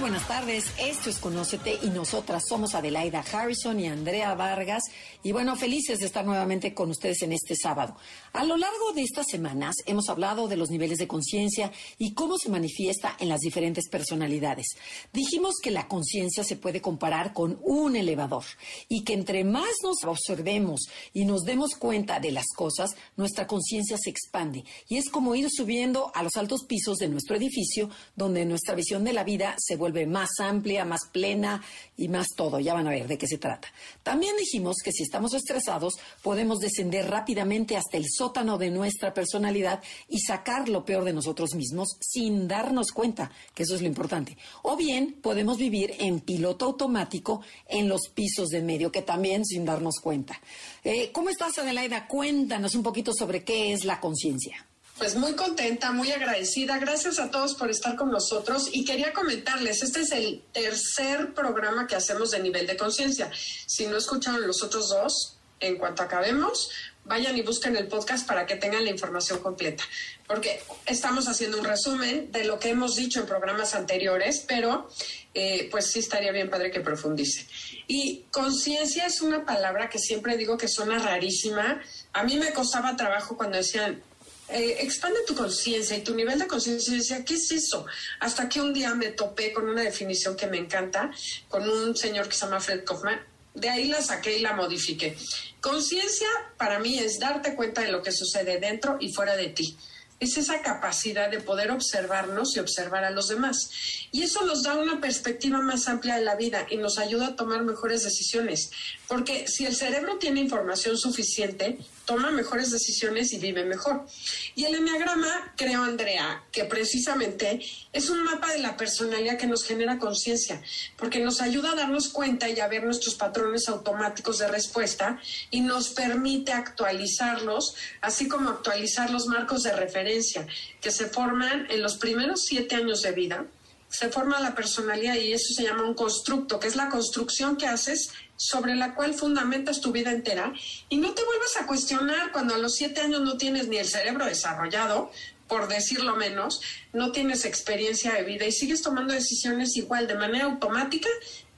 Buenas tardes, esto es Conócete y nosotras somos Adelaida Harrison y Andrea Vargas y bueno, felices de estar nuevamente con ustedes en este sábado. A lo largo de estas semanas hemos hablado de los niveles de conciencia y cómo se manifiesta en las diferentes personalidades. Dijimos que la conciencia se puede comparar con un elevador y que entre más nos observemos y nos demos cuenta de las cosas, nuestra conciencia se expande y es como ir subiendo a los altos pisos de nuestro edificio donde nuestra visión de la vida se vuelve más amplia, más plena y más todo. Ya van a ver de qué se trata. También dijimos que si estamos estresados, podemos descender rápidamente hasta el sótano de nuestra personalidad y sacar lo peor de nosotros mismos sin darnos cuenta, que eso es lo importante. O bien podemos vivir en piloto automático en los pisos de medio, que también sin darnos cuenta. Eh, ¿Cómo estás, Adelaida? Cuéntanos un poquito sobre qué es la conciencia. Pues muy contenta, muy agradecida. Gracias a todos por estar con nosotros. Y quería comentarles, este es el tercer programa que hacemos de nivel de conciencia. Si no escucharon los otros dos, en cuanto acabemos, vayan y busquen el podcast para que tengan la información completa. Porque estamos haciendo un resumen de lo que hemos dicho en programas anteriores, pero eh, pues sí estaría bien padre que profundice. Y conciencia es una palabra que siempre digo que suena rarísima. A mí me costaba trabajo cuando decían, eh, expande tu conciencia y tu nivel de conciencia. Y decía, ¿qué es eso? Hasta que un día me topé con una definición que me encanta, con un señor que se llama Fred Kaufman. De ahí la saqué y la modifiqué. Conciencia para mí es darte cuenta de lo que sucede dentro y fuera de ti es esa capacidad de poder observarnos y observar a los demás. Y eso nos da una perspectiva más amplia de la vida y nos ayuda a tomar mejores decisiones. Porque si el cerebro tiene información suficiente, toma mejores decisiones y vive mejor. Y el enneagrama, creo, Andrea, que precisamente es un mapa de la personalidad que nos genera conciencia, porque nos ayuda a darnos cuenta y a ver nuestros patrones automáticos de respuesta y nos permite actualizarlos, así como actualizar los marcos de referencia que se forman en los primeros siete años de vida se forma la personalidad y eso se llama un constructo, que es la construcción que haces sobre la cual fundamentas tu vida entera y no te vuelvas a cuestionar cuando a los siete años no tienes ni el cerebro desarrollado, por decirlo menos, no tienes experiencia de vida y sigues tomando decisiones igual de manera automática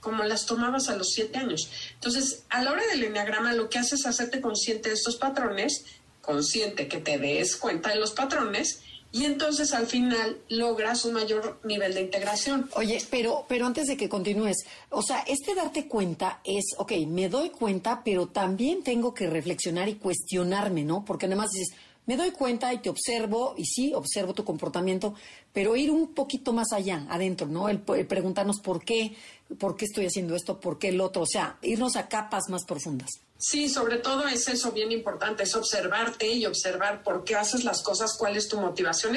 como las tomabas a los siete años. Entonces, a la hora del enneagrama, lo que haces es hacerte consciente de estos patrones, consciente que te des cuenta de los patrones y entonces al final logras un mayor nivel de integración. Oye, pero, pero antes de que continúes, o sea, este darte cuenta es, ok, me doy cuenta, pero también tengo que reflexionar y cuestionarme, ¿no? Porque además dices, me doy cuenta y te observo, y sí, observo tu comportamiento, pero ir un poquito más allá, adentro, ¿no? El preguntarnos por qué, por qué estoy haciendo esto, por qué el otro, o sea, irnos a capas más profundas. Sí, sobre todo es eso bien importante, es observarte y observar por qué haces las cosas, cuál es tu motivación.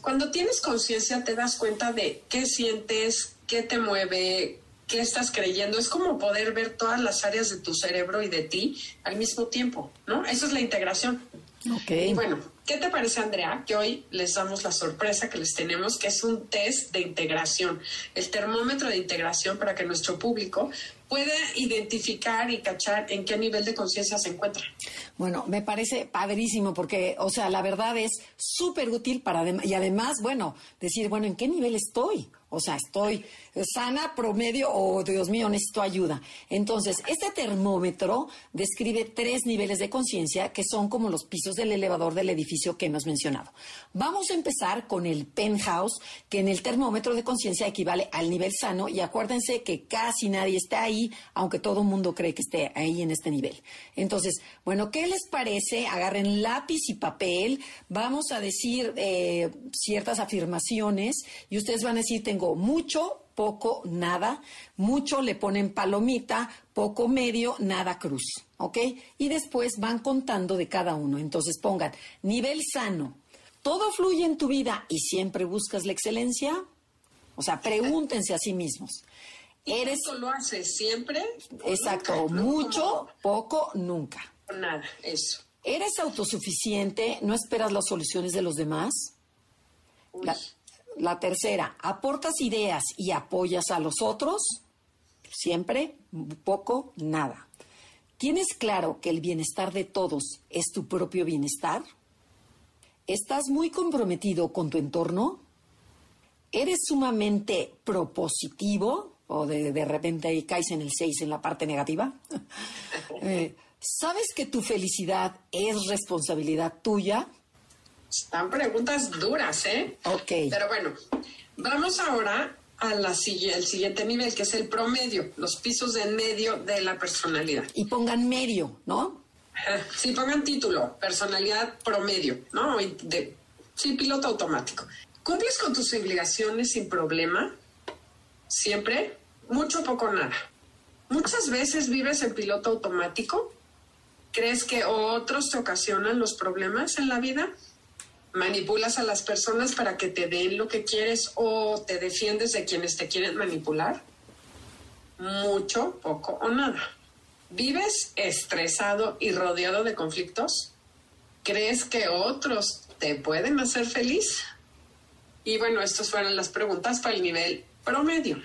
cuando tienes conciencia te das cuenta de qué sientes, qué te mueve, qué estás creyendo. Es como poder ver todas las áreas de tu cerebro y de ti al mismo tiempo, ¿no? Esa es la integración. Ok. Y bueno, ¿qué te parece, Andrea? Que hoy les damos la sorpresa que les tenemos, que es un test de integración, el termómetro de integración para que nuestro público pueda identificar y cachar en qué nivel de conciencia se encuentra. Bueno, me parece padrísimo porque, o sea, la verdad es súper útil para, y además, bueno, decir, bueno, ¿en qué nivel estoy? O sea, estoy sana, promedio o, Dios mío, necesito ayuda. Entonces, este termómetro describe tres niveles de conciencia que son como los pisos del elevador del edificio que hemos mencionado. Vamos a empezar con el penthouse, que en el termómetro de conciencia equivale al nivel sano y acuérdense que casi nadie está ahí, aunque todo el mundo cree que esté ahí en este nivel. Entonces, bueno, ¿qué les parece? Agarren lápiz y papel, vamos a decir eh, ciertas afirmaciones y ustedes van a decir, tengo mucho, poco, nada, mucho le ponen palomita, poco, medio, nada, cruz, ¿ok? Y después van contando de cada uno. Entonces pongan nivel sano, ¿Todo fluye en tu vida y siempre buscas la excelencia? O sea, pregúntense a sí mismos. ¿Eres lo haces siempre? Exacto, mucho, poco, nunca. Nada, eso. ¿Eres autosuficiente? ¿No esperas las soluciones de los demás? La, la, tercera, ¿aportas ideas y apoyas a los otros? Siempre, poco, nada. ¿Tienes claro que el bienestar de todos es tu propio bienestar? ¿Estás muy comprometido con tu entorno? ¿Eres sumamente propositivo? ¿O de, de repente caes en el 6 en la parte negativa? eh, ¿Sabes que tu felicidad es responsabilidad tuya? Están preguntas duras, ¿eh? Ok. Pero bueno, vamos ahora al siguiente nivel, que es el promedio, los pisos de medio de la personalidad. Y pongan medio, ¿no? Sí, pongan título, personalidad promedio, ¿no? De, sí, piloto automático. ¿Cumples con tus obligaciones sin problema? Siempre, mucho, poco, nada. Muchas veces vives en piloto automático ¿Crees que otros te ocasionan los problemas en la vida? ¿Manipulas a las personas para que te den lo que quieres o te defiendes de quienes te quieren manipular? Mucho, poco o nada. ¿Vives estresado y rodeado de conflictos? ¿Crees que otros te pueden hacer feliz? Y bueno, estas fueron las preguntas para el nivel promedio.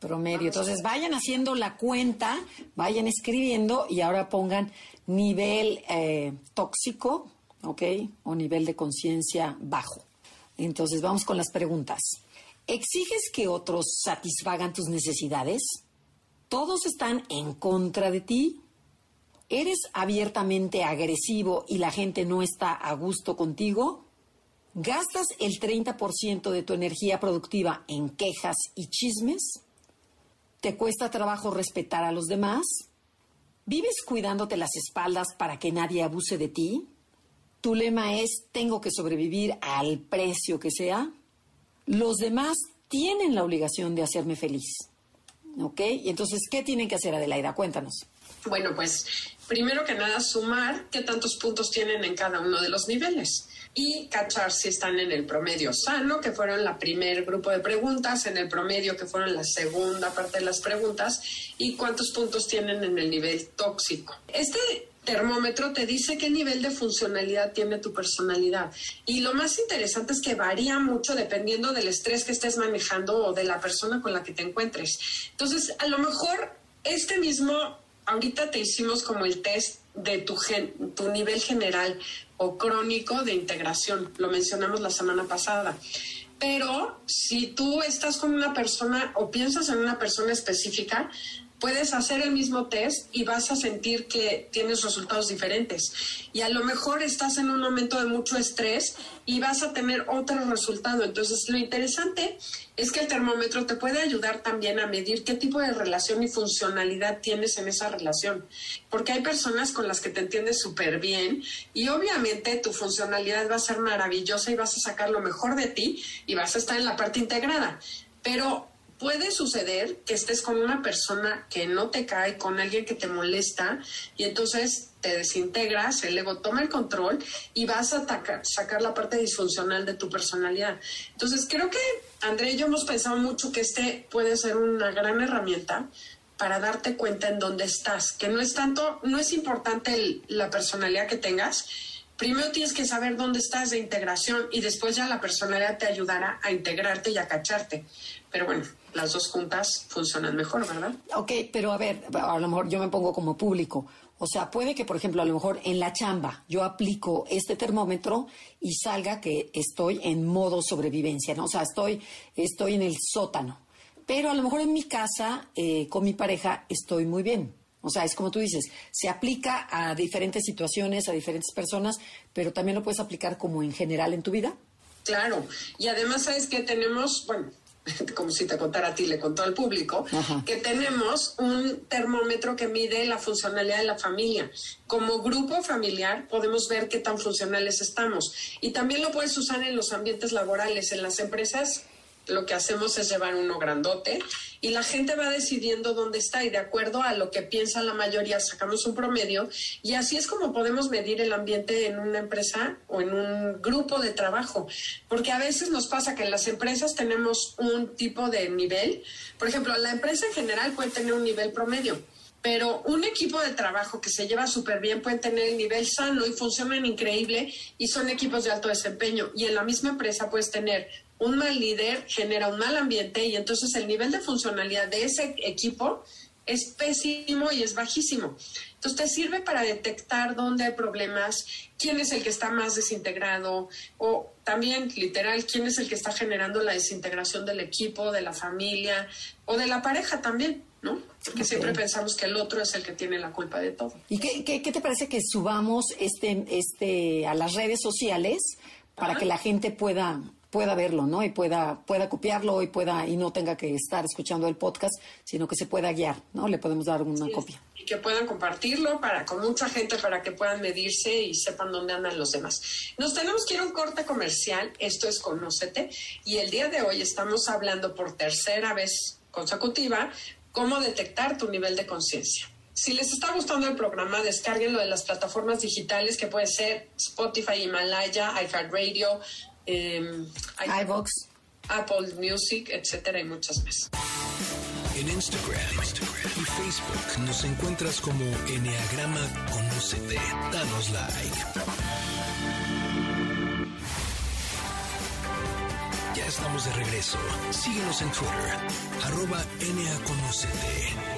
Promedio. Entonces vayan haciendo la cuenta, vayan escribiendo y ahora pongan nivel eh, tóxico, ¿ok? O nivel de conciencia bajo. Entonces vamos con las preguntas. ¿Exiges que otros satisfagan tus necesidades? ¿Todos están en contra de ti? ¿Eres abiertamente agresivo y la gente no está a gusto contigo? ¿Gastas el 30% de tu energía productiva en quejas y chismes? ¿Te cuesta trabajo respetar a los demás? ¿Vives cuidándote las espaldas para que nadie abuse de ti? ¿Tu lema es tengo que sobrevivir al precio que sea? Los demás tienen la obligación de hacerme feliz. ¿Ok? Y entonces, ¿qué tienen que hacer, Adelaida? Cuéntanos. Bueno, pues primero que nada, sumar qué tantos puntos tienen en cada uno de los niveles y cachar si están en el promedio sano, que fueron la primer grupo de preguntas, en el promedio, que fueron la segunda parte de las preguntas, y cuántos puntos tienen en el nivel tóxico. Este termómetro te dice qué nivel de funcionalidad tiene tu personalidad. Y lo más interesante es que varía mucho dependiendo del estrés que estés manejando o de la persona con la que te encuentres. Entonces, a lo mejor este mismo, ahorita te hicimos como el test de tu, gen, tu nivel general, o crónico de integración. Lo mencionamos la semana pasada. Pero si tú estás con una persona o piensas en una persona específica, puedes hacer el mismo test y vas a sentir que tienes resultados diferentes. Y a lo mejor estás en un momento de mucho estrés y vas a tener otro resultado. Entonces, lo interesante es que el termómetro te puede ayudar también a medir qué tipo de relación y funcionalidad tienes en esa relación. Porque hay personas con las que te entiendes súper bien y obviamente tu funcionalidad va a ser maravillosa y vas a sacar lo mejor de ti y vas a estar en la parte integrada. Pero puede suceder que estés con una persona que no te cae, con alguien que te molesta, y entonces te desintegras, el ego toma el control y vas a sacar la parte disfuncional de tu personalidad. Entonces creo que André y yo hemos pensado mucho que este puede ser una gran herramienta para darte cuenta en dónde estás, que no es tanto, no es importante la personalidad que tengas, primero tienes que saber dónde estás de integración y después ya la personalidad te ayudará a integrarte y a cacharte. Pero bueno, las dos juntas funcionan mejor, ¿verdad? Ok, pero a ver, a lo mejor yo me pongo como público. O sea, puede que, por ejemplo, a lo mejor en la chamba yo aplico este termómetro y salga que estoy en modo sobrevivencia, ¿no? O sea, estoy, estoy en el sótano. Pero a lo mejor en mi casa, eh, con mi pareja, estoy muy bien. O sea, es como tú dices, se aplica a diferentes situaciones, a diferentes personas, pero también lo puedes aplicar como en general en tu vida. Claro, y además sabes que tenemos, bueno, como si te contara a ti, le contó al público, que tenemos un termómetro que mide la funcionalidad de la familia. Como grupo familiar podemos ver qué tan funcionales estamos. Y también lo puedes usar en los ambientes laborales, en las empresas lo que hacemos es llevar uno grandote y la gente va decidiendo dónde está y de acuerdo a lo que piensa la mayoría sacamos un promedio y así es como podemos medir el ambiente en una empresa o en un grupo de trabajo, porque a veces nos pasa que en las empresas tenemos un tipo de nivel, por ejemplo, la empresa en general puede tener un nivel promedio. Pero un equipo de trabajo que se lleva súper bien puede tener el nivel sano y funcionan increíble y son equipos de alto desempeño. Y en la misma empresa puedes tener un mal líder genera un mal ambiente y entonces el nivel de funcionalidad de ese equipo es pésimo y es bajísimo. Entonces te sirve para detectar dónde hay problemas, quién es el que está más desintegrado o también literal quién es el que está generando la desintegración del equipo, de la familia o de la pareja también, ¿no? Porque siempre pensamos que el otro es el que tiene la culpa de todo. ¿Y qué, qué, te parece que subamos este, este a las redes sociales para que la gente pueda pueda verlo, ¿no? Y pueda, pueda copiarlo y pueda, y no tenga que estar escuchando el podcast, sino que se pueda guiar, ¿no? Le podemos dar una copia. Y que puedan compartirlo para, con mucha gente para que puedan medirse y sepan dónde andan los demás. Nos tenemos que ir a un corte comercial, esto es Conócete, y el día de hoy estamos hablando por tercera vez consecutiva cómo detectar tu nivel de conciencia. Si les está gustando el programa, descarguenlo de las plataformas digitales que puede ser Spotify, Himalaya, iHeartRadio, eh, iVox, Apple Music, etcétera, y muchas más. En Instagram, Instagram y Facebook nos encuentras como Enneagrama Conocete. Danos like. Estamos de regreso. Síguenos en Twitter, arroba Conocete.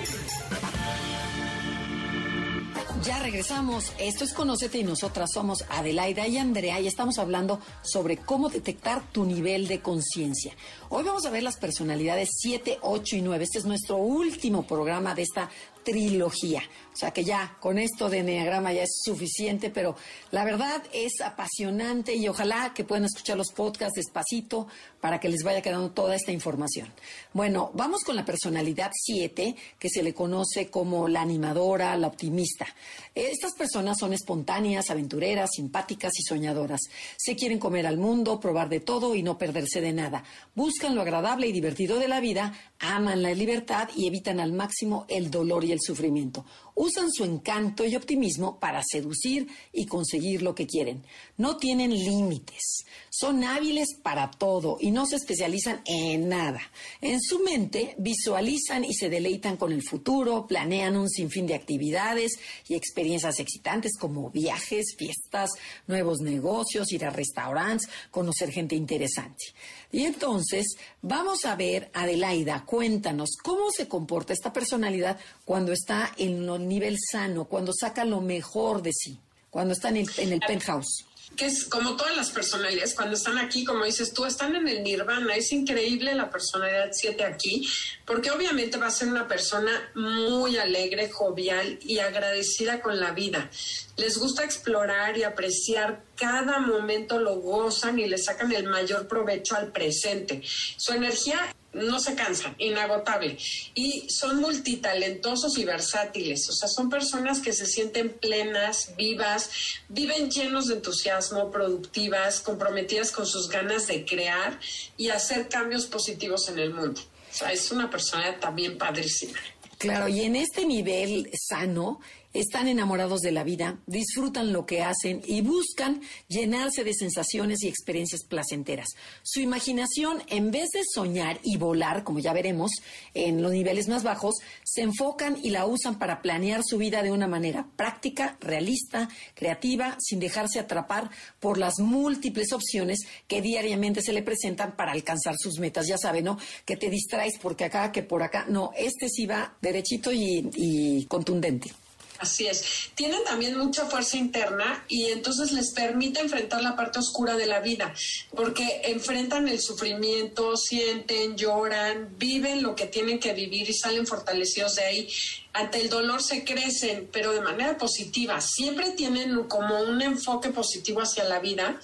Ya regresamos. Esto es Conocete y nosotras somos Adelaida y Andrea y estamos hablando sobre cómo detectar tu nivel de conciencia. Hoy vamos a ver las personalidades 7, 8 y 9. Este es nuestro último programa de esta trilogía. O sea que ya con esto de Enneagrama ya es suficiente, pero la verdad es apasionante y ojalá que puedan escuchar los podcasts despacito para que les vaya quedando toda esta información. Bueno, vamos con la personalidad 7, que se le conoce como la animadora, la optimista. Estas personas son espontáneas, aventureras, simpáticas y soñadoras. Se quieren comer al mundo, probar de todo y no perderse de nada. Buscan lo agradable y divertido de la vida, aman la libertad y evitan al máximo el dolor y el sufrimiento. Usan su encanto y optimismo para seducir y conseguir lo que quieren. No tienen límites. Son hábiles para todo y no se especializan en nada. En su mente visualizan y se deleitan con el futuro, planean un sinfín de actividades y experiencias excitantes como viajes, fiestas, nuevos negocios, ir a restaurantes, conocer gente interesante. Y entonces vamos a ver, Adelaida, cuéntanos cómo se comporta esta personalidad cuando está en un nivel sano, cuando saca lo mejor de sí, cuando está en el, en el penthouse que es como todas las personalidades, cuando están aquí, como dices tú, están en el nirvana. Es increíble la personalidad 7 aquí, porque obviamente va a ser una persona muy alegre, jovial y agradecida con la vida. Les gusta explorar y apreciar cada momento, lo gozan y le sacan el mayor provecho al presente. Su energía no se cansan, inagotable. Y son multitalentosos y versátiles, o sea, son personas que se sienten plenas, vivas, viven llenos de entusiasmo, productivas, comprometidas con sus ganas de crear y hacer cambios positivos en el mundo. O sea, es una persona también padrísima. Claro, y en este nivel sano, están enamorados de la vida, disfrutan lo que hacen y buscan llenarse de sensaciones y experiencias placenteras. Su imaginación, en vez de soñar y volar, como ya veremos, en los niveles más bajos, se enfocan y la usan para planear su vida de una manera práctica, realista, creativa, sin dejarse atrapar por las múltiples opciones que diariamente se le presentan para alcanzar sus metas. Ya saben, ¿no? Que te distraes porque acá, que por acá. No, este sí va derechito y, y contundente. Así es. Tienen también mucha fuerza interna y entonces les permite enfrentar la parte oscura de la vida, porque enfrentan el sufrimiento, sienten, lloran, viven lo que tienen que vivir y salen fortalecidos de ahí. Ante el dolor se crecen, pero de manera positiva. Siempre tienen como un enfoque positivo hacia la vida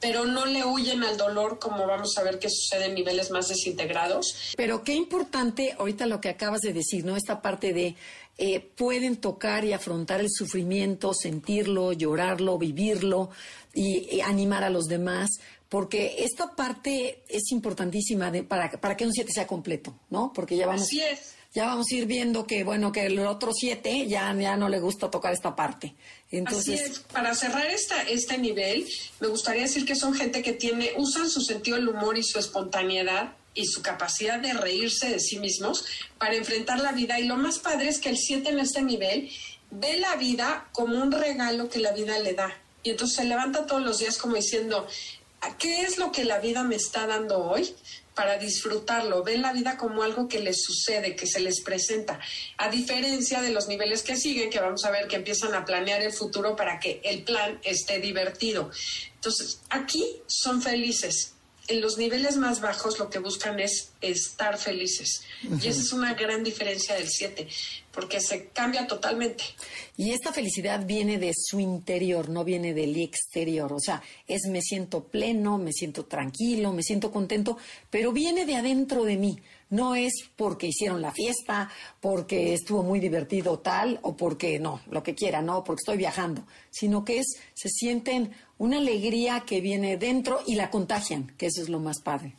pero no le huyen al dolor como vamos a ver que sucede en niveles más desintegrados. Pero qué importante ahorita lo que acabas de decir, ¿no? Esta parte de eh, pueden tocar y afrontar el sufrimiento, sentirlo, llorarlo, vivirlo y, animar a los demás, porque esta parte es importantísima para, para que un 7 sea completo, ¿no? Porque ya vamos, ya vamos a ir viendo que, bueno, que el otro 7 ya, ya no le gusta tocar esta parte. Entonces. Para cerrar esta, este nivel, me gustaría decir que son gente que tiene, usan su sentido del humor y su espontaneidad y su capacidad de reírse de sí mismos para enfrentar la vida. Y lo más padre es que el 7 en este nivel ve la vida como un regalo que la vida le da. Y entonces se levanta todos los días como diciendo, ¿qué es lo que la vida me está dando hoy? Para disfrutarlo, ven la vida como algo que les sucede, que se les presenta, a diferencia de los niveles que siguen, que vamos a ver que empiezan a planear el futuro para que el plan esté divertido. Entonces, aquí son felices, en los niveles más bajos lo que buscan es estar felices. Y esa es una gran diferencia del 7, porque se cambia totalmente. Y esta felicidad viene de su interior, no viene del exterior. O sea, es me siento pleno, me siento tranquilo, me siento contento, pero viene de adentro de mí. No es porque hicieron la fiesta, porque estuvo muy divertido tal, o porque no, lo que quiera, no, porque estoy viajando, sino que es, se sienten una alegría que viene dentro y la contagian, que eso es lo más padre.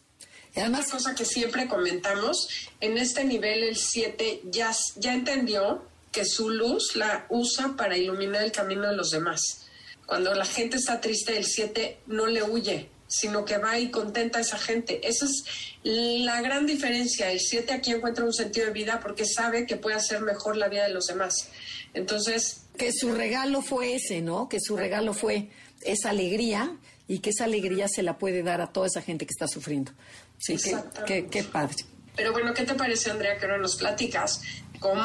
Además, cosa que siempre comentamos, en este nivel el 7 ya, ya entendió que su luz la usa para iluminar el camino de los demás. Cuando la gente está triste, el 7 no le huye, sino que va y contenta a esa gente. Esa es la gran diferencia. El 7 aquí encuentra un sentido de vida porque sabe que puede hacer mejor la vida de los demás. Entonces... Que su regalo fue ese, ¿no? Que su regalo fue esa alegría y que esa alegría se la puede dar a toda esa gente que está sufriendo. Sí, qué, qué, padre. Pero bueno, ¿qué te parece, Andrea, que ahora nos platicas cómo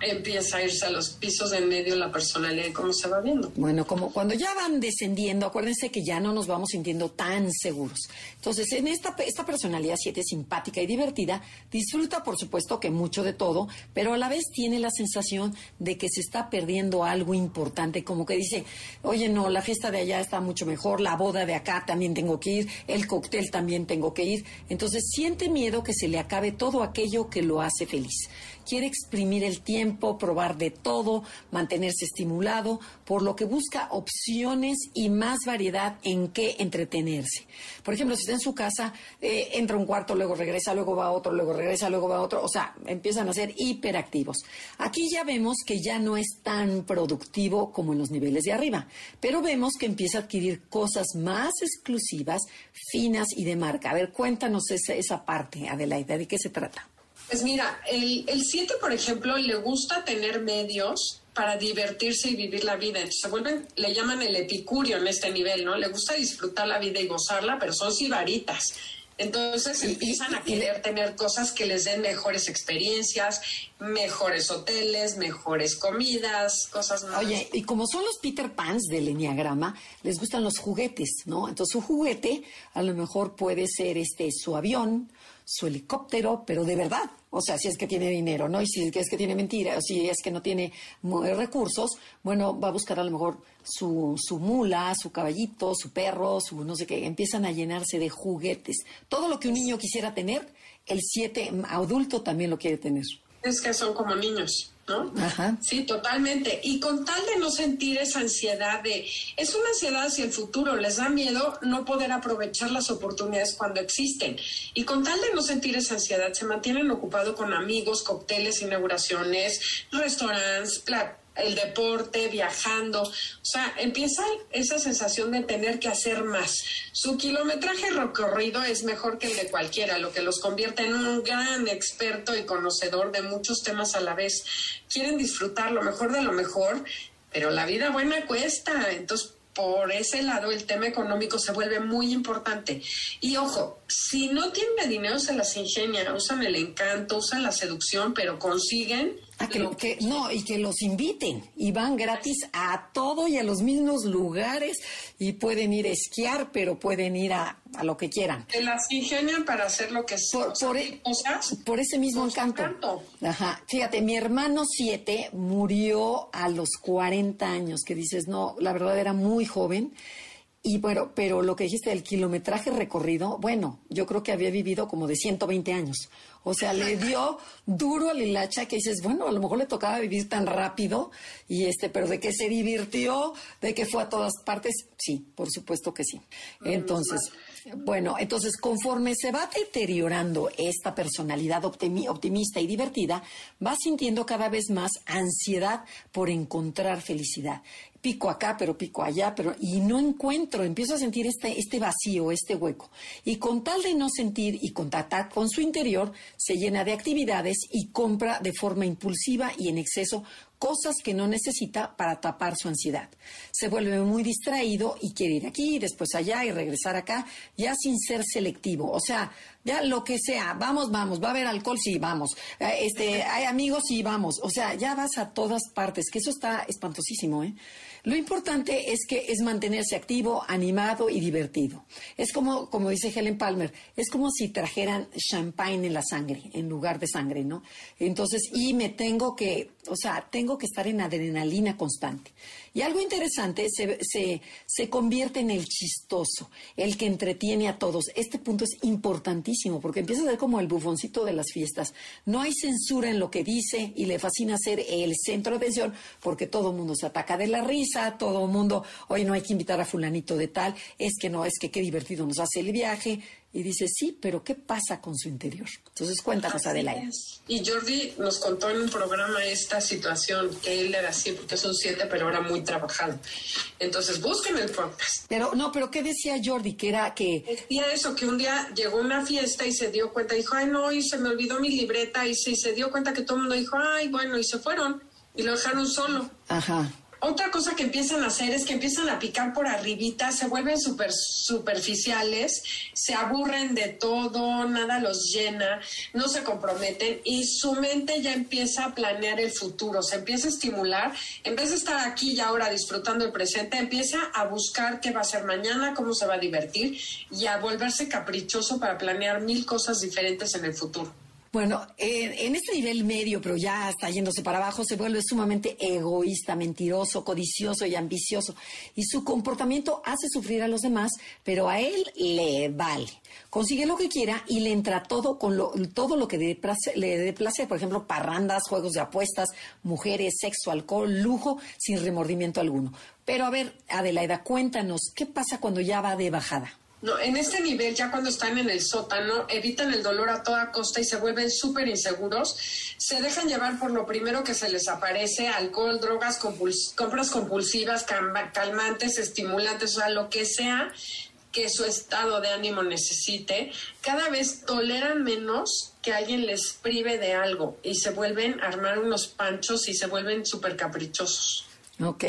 empieza a irse a los pisos de en medio la personalidad y cómo se va viendo. Bueno, como cuando ya van descendiendo, acuérdense que ya no nos vamos sintiendo tan seguros. Entonces, en esta, esta personalidad 7 simpática y divertida, disfruta, por supuesto, que mucho de todo, pero a la vez tiene la sensación de que se está perdiendo algo importante, como que dice, oye, no, la fiesta de allá está mucho mejor, la boda de acá también tengo que ir, el cóctel también tengo que ir. Entonces, siente miedo que se le acabe todo aquello que lo hace feliz quiere exprimir el tiempo, probar de todo, mantenerse estimulado, por lo que busca opciones y más variedad en qué entretenerse. Por ejemplo, si está en su casa, eh, entra un cuarto, luego regresa, luego va a otro, luego regresa, luego va a otro, o sea, empiezan a ser hiperactivos. Aquí ya vemos que ya no es tan productivo como en los niveles de arriba, pero vemos que empieza a adquirir cosas más exclusivas, finas y de marca. A ver, cuéntanos esa, esa parte, Adelaida, ¿de qué se trata? Pues mira, el 7, por ejemplo, le gusta tener medios para divertirse y vivir la vida. Entonces se vuelven, le llaman el epicurio en este nivel, ¿no? Le gusta disfrutar la vida y gozarla, pero son sibaritas. Entonces empiezan a querer tener cosas que les den mejores experiencias, mejores hoteles, mejores comidas, cosas más. Oye, y como son los Peter Pans del Enneagrama, les gustan los juguetes, ¿no? Entonces su juguete a lo mejor puede ser este su avión, su helicóptero, pero de verdad. O sea, si es que tiene dinero, ¿no? Y si es que tiene mentira, o si es que no tiene recursos, bueno, va a buscar a lo mejor su, su mula, su caballito, su perro, su no sé qué. Empiezan a llenarse de juguetes. Todo lo que un niño quisiera tener, el siete adulto también lo quiere tener. Es que son como niños. ¿no? Ajá. Sí, totalmente. Y con tal de no sentir esa ansiedad de, es una ansiedad hacia el futuro, les da miedo no poder aprovechar las oportunidades cuando existen. Y con tal de no sentir esa ansiedad, se mantienen ocupados con amigos, cócteles, inauguraciones, restaurantes, el deporte, viajando. O sea, empieza esa sensación de tener que hacer más. Su kilometraje recorrido es mejor que el de cualquiera, lo que los convierte en un gran experto y conocedor de muchos temas a la vez. Quieren disfrutar lo mejor de lo mejor, pero la vida buena cuesta. Entonces, por ese lado el tema económico se vuelve muy importante. Y ojo, si no tienen dinero se las ingenian, usan el encanto, usan la seducción, pero consiguen que, no, y que los inviten y van gratis a todo y a los mismos lugares y pueden ir a esquiar, pero pueden ir a, lo que quieran. Se las ingenian para hacer lo que por, por, e, por ese mismo encanto. Ajá. Fíjate, mi hermano siete murió a los 40 años, que dices, no, la verdad era muy joven Y bueno, pero lo que dijiste del kilometraje recorrido, bueno, yo creo que había vivido como de 120 años. O sea, le dio duro a Lilacha que dices, bueno, a lo mejor le tocaba vivir tan rápido y este, pero de que se divirtió, de que fue a todas partes, sí, por supuesto que sí. Entonces, bueno, entonces conforme se va deteriorando esta personalidad optimista y divertida, va sintiendo cada vez más ansiedad por encontrar felicidad pico acá, pero pico allá, pero y no encuentro, empiezo a sentir este, este vacío, este hueco. Y con tal de no sentir y contactar con su interior, se llena de actividades y compra de forma impulsiva y en exceso cosas que no necesita para tapar su ansiedad. Se vuelve muy distraído y quiere ir aquí, después allá y regresar acá, ya sin ser selectivo. O sea, ya lo que sea, vamos, vamos, va a haber alcohol, sí, vamos. Eh, este, hay amigos, sí, vamos. O sea, ya vas a todas partes, que eso está espantosísimo, ¿eh? Lo importante es que es mantenerse activo, animado y divertido. Es como, como dice Helen Palmer, es como si trajeran champagne en la sangre, en lugar de sangre, ¿no? Entonces, y me tengo que, o sea, tengo que estar en adrenalina constante. Y algo interesante, se, se, se convierte en el chistoso, el que entretiene a todos. Este punto es importantísimo porque empieza a ser como el bufoncito de las fiestas. No hay censura en lo que dice y le fascina ser el centro de atención porque todo el mundo se ataca de la risa, todo el mundo, hoy no hay que invitar a fulanito de tal, es que no, es que qué divertido nos hace el viaje. Y dice, sí, pero ¿qué pasa con su interior? Entonces cuéntanos, Adelaide. Y Jordi nos contó en un programa esta situación, que él era así, porque son siete, pero era muy trabajado. Entonces busquen el podcast. Pero, no, pero ¿qué decía Jordi? Que era que... Decía eso, que un día llegó a una fiesta y se dio cuenta, dijo, ay, no, y se me olvidó mi libreta, y se, y se dio cuenta que todo el mundo dijo, ay, bueno, y se fueron, y lo dejaron solo. Ajá. Otra cosa que empiezan a hacer es que empiezan a picar por arribita, se vuelven super, superficiales, se aburren de todo, nada los llena, no se comprometen y su mente ya empieza a planear el futuro, se empieza a estimular, en vez de estar aquí y ahora disfrutando el presente, empieza a buscar qué va a ser mañana, cómo se va a divertir y a volverse caprichoso para planear mil cosas diferentes en el futuro. Bueno, en este nivel medio, pero ya está yéndose para abajo, se vuelve sumamente egoísta, mentiroso, codicioso y ambicioso. Y su comportamiento hace sufrir a los demás, pero a él le vale. Consigue lo que quiera y le entra todo con lo, todo lo que le dé placer. Por ejemplo, parrandas, juegos de apuestas, mujeres, sexo, alcohol, lujo, sin remordimiento alguno. Pero a ver, Adelaida, cuéntanos, ¿qué pasa cuando ya va de bajada? No, en este nivel, ya cuando están en el sótano, evitan el dolor a toda costa y se vuelven súper inseguros. Se dejan llevar por lo primero que se les aparece, alcohol, drogas, compras compulsivas, calmantes, estimulantes, o sea, lo que sea que su estado de ánimo necesite. Cada vez toleran menos que alguien les prive de algo y se vuelven a armar unos panchos y se vuelven súper caprichosos. Ok,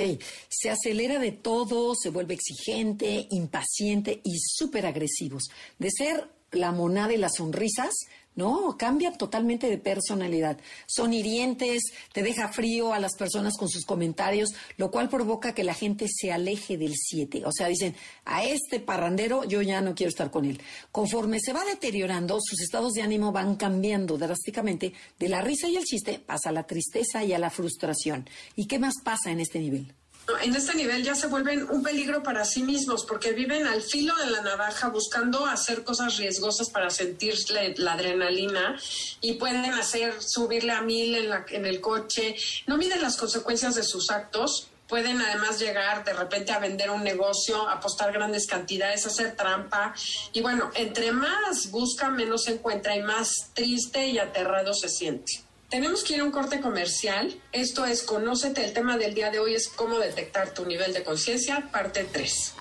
se acelera de todo, se vuelve exigente, impaciente y súper agresivos. De ser la monada y las sonrisas, no, cambia totalmente de personalidad. Son hirientes, te deja frío a las personas con sus comentarios, lo cual provoca que la gente se aleje del siete. O sea, dicen, a este parrandero yo ya no quiero estar con él. Conforme se va deteriorando, sus estados de ánimo van cambiando drásticamente. De la risa y el chiste pasa a la tristeza y a la frustración. ¿Y qué más pasa en este nivel? En este nivel ya se vuelven un peligro para sí mismos porque viven al filo de la navaja buscando hacer cosas riesgosas para sentir la, adrenalina y pueden hacer subirle a mil en, la, en el coche. No miden las consecuencias de sus actos. Pueden además llegar de repente a vender un negocio, apostar grandes cantidades, hacer trampa. Y bueno, entre más busca, menos encuentra y más triste y aterrado se siente. Tenemos que ir a un corte comercial. Esto es Conócete. El tema del día de hoy es cómo detectar tu nivel de conciencia, parte 3.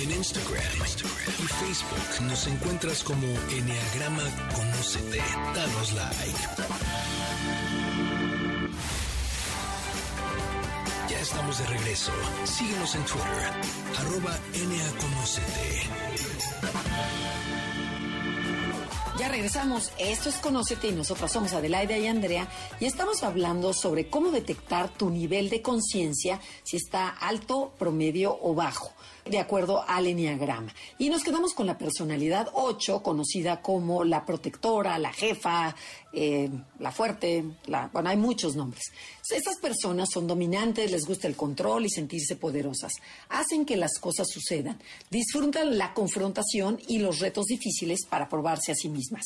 En Instagram, y Facebook nos encuentras como Enneagrama Conócete. Danos like. Ya estamos de regreso. Síguenos en Twitter, arroba ya regresamos. Esto es Conócete y nosotros somos Adelaida y Andrea y estamos hablando sobre cómo detectar tu nivel de conciencia, si está alto, promedio o bajo, de acuerdo al Enneagrama. Y nos quedamos con la personalidad 8, conocida como la protectora, la jefa, eh, la fuerte, la, bueno, hay muchos nombres. Estas personas son dominantes, les gusta el control y sentirse poderosas. Hacen que las cosas sucedan. Disfrutan la confrontación y los retos difíciles para probarse a sí mismas.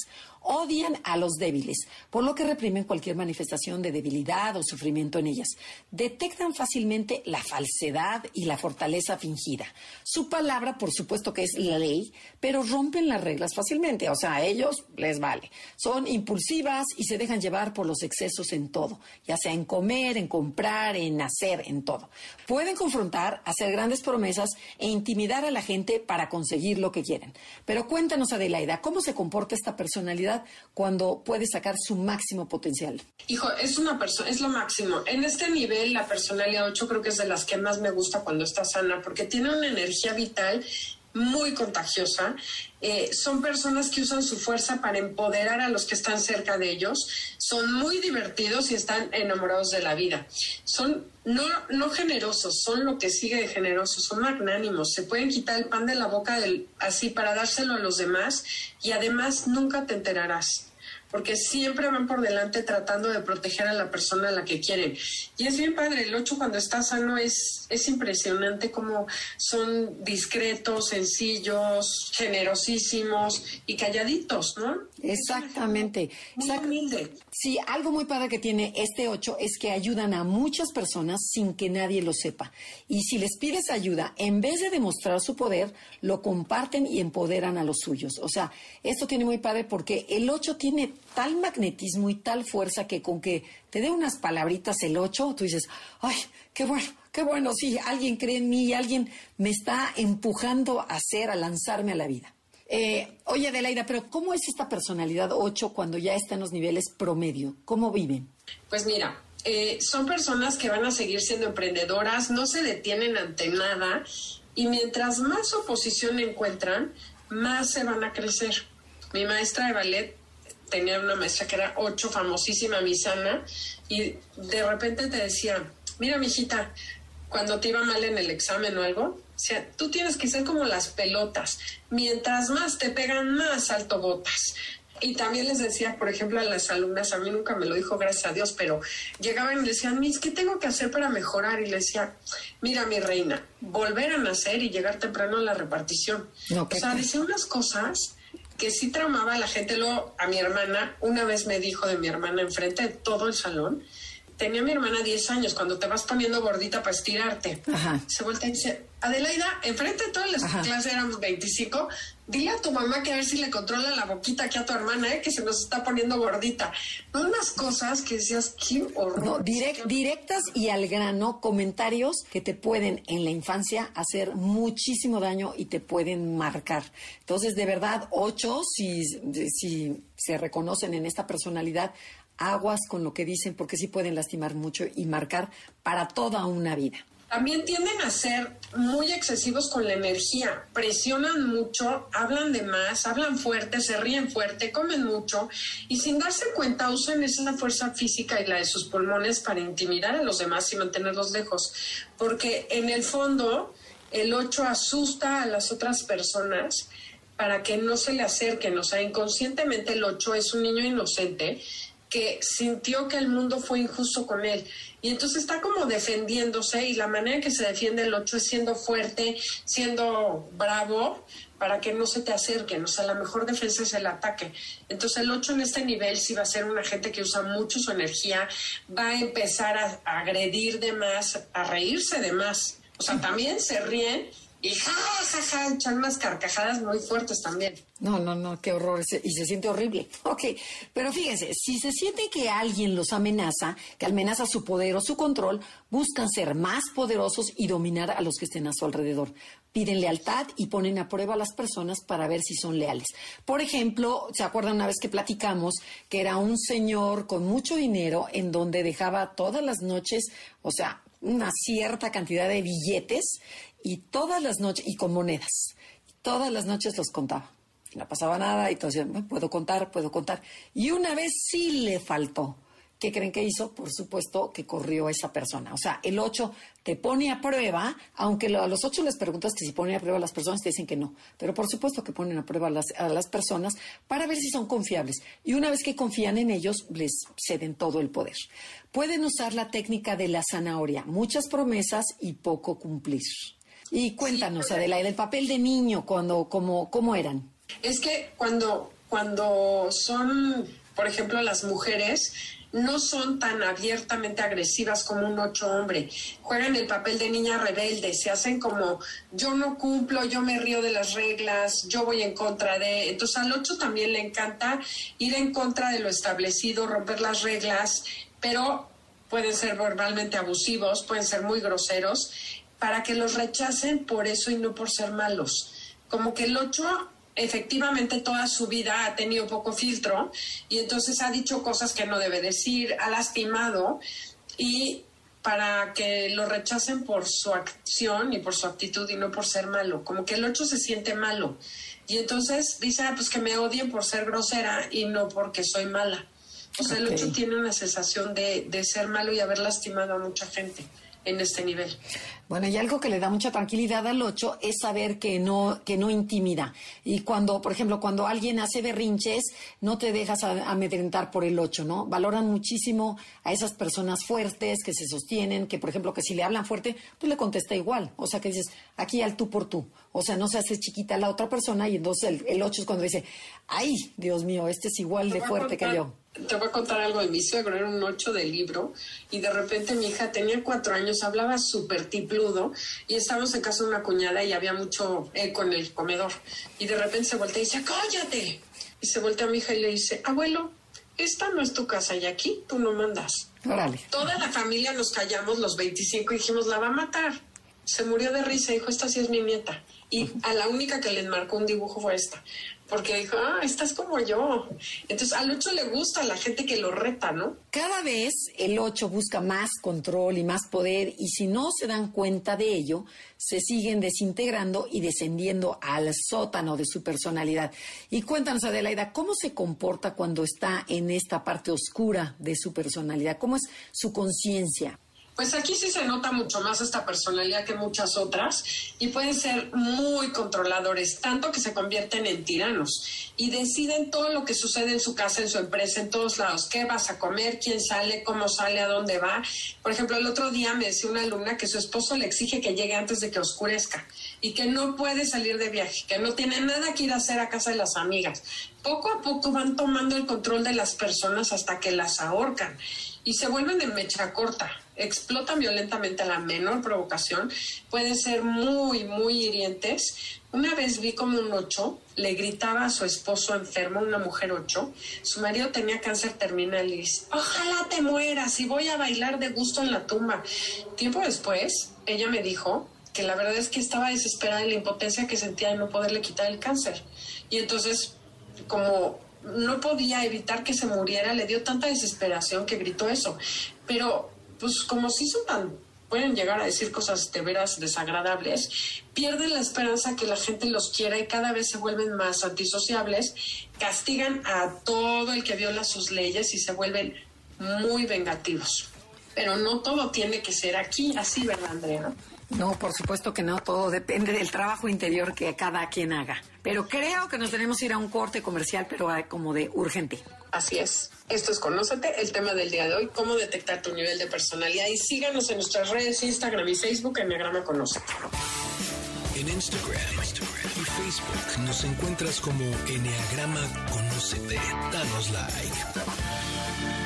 Odian a los débiles, por lo que reprimen cualquier manifestación de debilidad o sufrimiento en ellas. Detectan fácilmente la falsedad y la fortaleza fingida. Su palabra, por supuesto que es la ley, pero rompen las reglas fácilmente. O sea, a ellos les vale. Son impulsivas y se dejan llevar por los excesos en todo, ya sea en comer, en comprar, en hacer, en todo. Pueden confrontar, hacer grandes promesas e intimidar a la gente para conseguir lo que quieren. Pero cuéntanos, Adelaida, ¿cómo se comporta esta personalidad cuando puede sacar su máximo potencial? Hijo, es una persona, es lo máximo. En este nivel, la personalidad 8 creo que es de las que más me gusta cuando está sana, porque tiene una energía vital muy contagiosa. Eh, son personas que usan su fuerza para empoderar a los que están cerca de ellos. Son muy divertidos y están enamorados de la vida. Son no, no generosos, son lo que sigue de generosos, son magnánimos. Se pueden quitar el pan de la boca así para dárselo a los demás y además nunca te enterarás porque siempre van por delante tratando de proteger a la persona a la que quieren. Y es bien padre, el 8 cuando está sano es, es impresionante como son discretos, sencillos, generosísimos y calladitos, ¿no? Exactamente. Muy humilde. Sí, algo muy padre que tiene este 8 es que ayudan a muchas personas sin que nadie lo sepa. Y si les pides ayuda, en vez de demostrar su poder, lo comparten y empoderan a los suyos. O sea, esto tiene muy padre porque el 8 tiene tal magnetismo y tal fuerza que con que te dé unas palabritas el 8, tú dices, ay, qué bueno, qué bueno, sí, alguien cree en mí y alguien me está empujando a hacer, a lanzarme a la vida. Eh, oye, Adelaida, pero ¿cómo es esta personalidad 8 cuando ya está en los niveles promedio? ¿Cómo viven? Pues mira, eh, son personas que van a seguir siendo emprendedoras, no se detienen ante nada y mientras más oposición encuentran, más se van a crecer. Mi maestra de ballet tenía una maestra que era 8, famosísima, Misana, y de repente te decía, mira, mijita, cuando te iba mal en el examen o algo, o sea, tú tienes que ser como las pelotas. Mientras más te pegan, más alto botas. Y también les decía, por ejemplo, a las alumnas, a mí nunca me lo dijo, gracias a Dios, pero llegaban y le decían, Miss, ¿qué tengo que hacer para mejorar? Y le decía, mira, mi reina, volver a nacer y llegar temprano a la repartición. No, o ¿qué sea, decía unas cosas que sí traumaba a la gente. Luego, a mi hermana, una vez me dijo de mi hermana enfrente de todo el salón, tenía mi hermana 10 años, cuando te vas poniendo gordita para estirarte. Ajá. Se vuelve y dice, Adelaida, enfrente de toda la Ajá. clase éramos 25, dile a tu mamá que a ver si le controla la boquita aquí a tu hermana, ¿eh? que se nos está poniendo gordita. No unas cosas que decías, qué horror. No, direct- directas y al grano, comentarios que te pueden en la infancia hacer muchísimo daño y te pueden marcar. Entonces, de verdad, ocho, si, si se reconocen en esta personalidad, aguas con lo que dicen porque sí pueden lastimar mucho y marcar para toda una vida. También tienden a ser muy excesivos con la energía, presionan mucho, hablan de más, hablan fuerte, se ríen fuerte, comen mucho y sin darse cuenta usan esa fuerza física y la de sus pulmones para intimidar a los demás y mantenerlos lejos. Porque en el fondo el 8 asusta a las otras personas para que no se le acerquen. O sea, inconscientemente el 8 es un niño inocente que sintió que el mundo fue injusto con él. Y entonces está como defendiéndose y la manera en que se defiende el 8 es siendo fuerte, siendo bravo para que no se te acerquen. O sea, la mejor defensa es el ataque. Entonces el 8 en este nivel sí va a ser una gente que usa mucho su energía, va a empezar a, a agredir de más, a reírse de más. O sea, también se ríen y echan unas carcajadas muy fuertes también. No, no, no, qué horror. Y se siente horrible. Ok, pero fíjense, si se siente que alguien los amenaza, que amenaza su poder o su control, buscan ser más poderosos y dominar a los que estén a su alrededor. Piden lealtad y ponen a prueba a las personas para ver si son leales. Por ejemplo, ¿se acuerdan una vez que platicamos que era un señor con mucho dinero en donde dejaba todas las noches, o sea, una cierta cantidad de billetes y todas las noches, y con monedas, todas las noches los contaba no pasaba nada y "Bueno, puedo contar, puedo contar. Y una vez sí le faltó. ¿Qué creen que hizo? Por supuesto que corrió a esa persona. O sea, el 8 te pone a prueba, aunque a los 8 les preguntas que si pone a prueba a las personas, te dicen que no. Pero por supuesto que ponen a prueba a las, a las personas para ver si son confiables. Y una vez que confían en ellos, les ceden todo el poder. Pueden usar la técnica de la zanahoria, muchas promesas y poco cumplir. Y cuéntanos, Adela, el papel de niño, cuando, cómo, cómo eran. Es que cuando, cuando son, por ejemplo, las mujeres, no son tan abiertamente agresivas como un ocho hombre. Juegan el papel de niña rebelde, se hacen como yo no cumplo, yo me río de las reglas, yo voy en contra de. Entonces al ocho también le encanta ir en contra de lo establecido, romper las reglas, pero pueden ser verbalmente abusivos, pueden ser muy groseros, para que los rechacen por eso y no por ser malos. Como que el ocho efectivamente toda su vida ha tenido poco filtro y entonces ha dicho cosas que no debe decir, ha lastimado y para que lo rechacen por su acción y por su actitud y no por ser malo, como que el 8 se siente malo y entonces dice, ah, pues que me odien por ser grosera y no porque soy mala. O sea, el 8 tiene una sensación de, de ser malo y haber lastimado a mucha gente en este nivel. Bueno, y algo que le da mucha tranquilidad al 8 es saber que no, que no intimida. Y cuando, por ejemplo, cuando alguien hace berrinches, no te dejas amedrentar por el 8, ¿no? Valoran muchísimo a esas personas fuertes que se sostienen, que, por ejemplo, que si le hablan fuerte, pues le contesta igual. O sea, que dices, aquí al tú por tú. O sea, no se hace chiquita la otra persona y entonces el, el 8 es cuando dice, ay, Dios mío, este es igual de fuerte que yo te voy a contar algo de mi suegro, era un ocho de libro, y de repente mi hija tenía cuatro años, hablaba súper tipludo, y estábamos en casa de una cuñada y había mucho eco en el comedor. Y de repente se voltea y dice, cállate. Y se voltea a mi hija y le dice, abuelo, esta no es tu casa y aquí tú no mandas. Toda la familia nos callamos los 25 y dijimos, la va a matar. Se murió de risa dijo, esta sí es mi nieta. Y a la única que les marcó un dibujo fue esta porque dijo, ah, estás como yo. Entonces al 8 le gusta la gente que lo reta, ¿no? Cada vez el 8 busca más control y más poder y si no se dan cuenta de ello, se siguen desintegrando y descendiendo al sótano de su personalidad. Y cuéntanos, Adelaida, ¿cómo se comporta cuando está en esta parte oscura de su personalidad? ¿Cómo es su conciencia? Pues aquí sí se nota mucho más esta personalidad que muchas otras y pueden ser muy controladores, tanto que se convierten en tiranos y deciden todo lo que sucede en su casa, en su empresa, en todos lados. ¿Qué vas a comer? ¿Quién sale? ¿Cómo sale? ¿A dónde va? Por ejemplo, el otro día me decía una alumna que su esposo le exige que llegue antes de que oscurezca y que no puede salir de viaje, que no tiene nada que ir a hacer a casa de las amigas. Poco a poco van tomando el control de las personas hasta que las ahorcan y se vuelven de mecha corta explotan violentamente a la menor provocación, pueden ser muy, muy hirientes. Una vez vi como un ocho le gritaba a su esposo enfermo, una mujer ocho, su marido tenía cáncer terminal y dice, ojalá te mueras y voy a bailar de gusto en la tumba. Tiempo después, ella me dijo que la verdad es que estaba desesperada en la impotencia que sentía de no poderle quitar el cáncer. Y entonces, como no podía evitar que se muriera, le dio tanta desesperación que gritó eso. Pero pues como si son tan, pueden llegar a decir cosas de veras desagradables, pierden la esperanza que la gente los quiera y cada vez se vuelven más antisociables, castigan a todo el que viola sus leyes y se vuelven muy vengativos. Pero no todo tiene que ser aquí, así, ¿verdad, Andrea? No, por supuesto que no, todo depende del trabajo interior que cada quien haga. Pero creo que nos tenemos que ir a un corte comercial, pero como de urgente. Así es. Esto es Conócete, el tema del día de hoy, cómo detectar tu nivel de personalidad. Y síganos en nuestras redes, Instagram y Facebook, Enneagrama Conócete. En Instagram, y Facebook nos encuentras como Enneagrama Conócete. Danos like.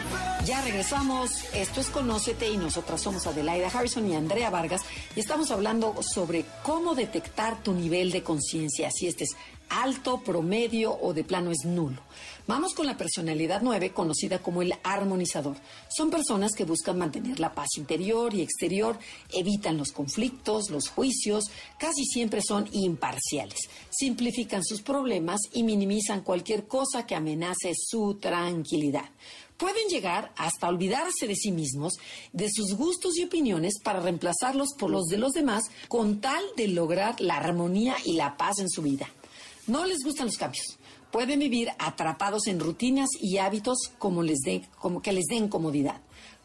Ya regresamos. Esto es Conócete y nosotras somos Adelaida Harrison y Andrea Vargas y estamos hablando sobre cómo detectar tu nivel de conciencia. Si este es alto, promedio o de plano es nulo. Vamos con la personalidad 9, conocida como el armonizador. Son personas que buscan mantener la paz interior y exterior, evitan los conflictos, los juicios, casi siempre son imparciales, simplifican sus problemas y minimizan cualquier cosa que amenace su tranquilidad pueden llegar hasta olvidarse de sí mismos, de sus gustos y opiniones para reemplazarlos por los de los demás con tal de lograr la armonía y la paz en su vida. No les gustan los cambios. Pueden vivir atrapados en rutinas y hábitos como, les como que les den comodidad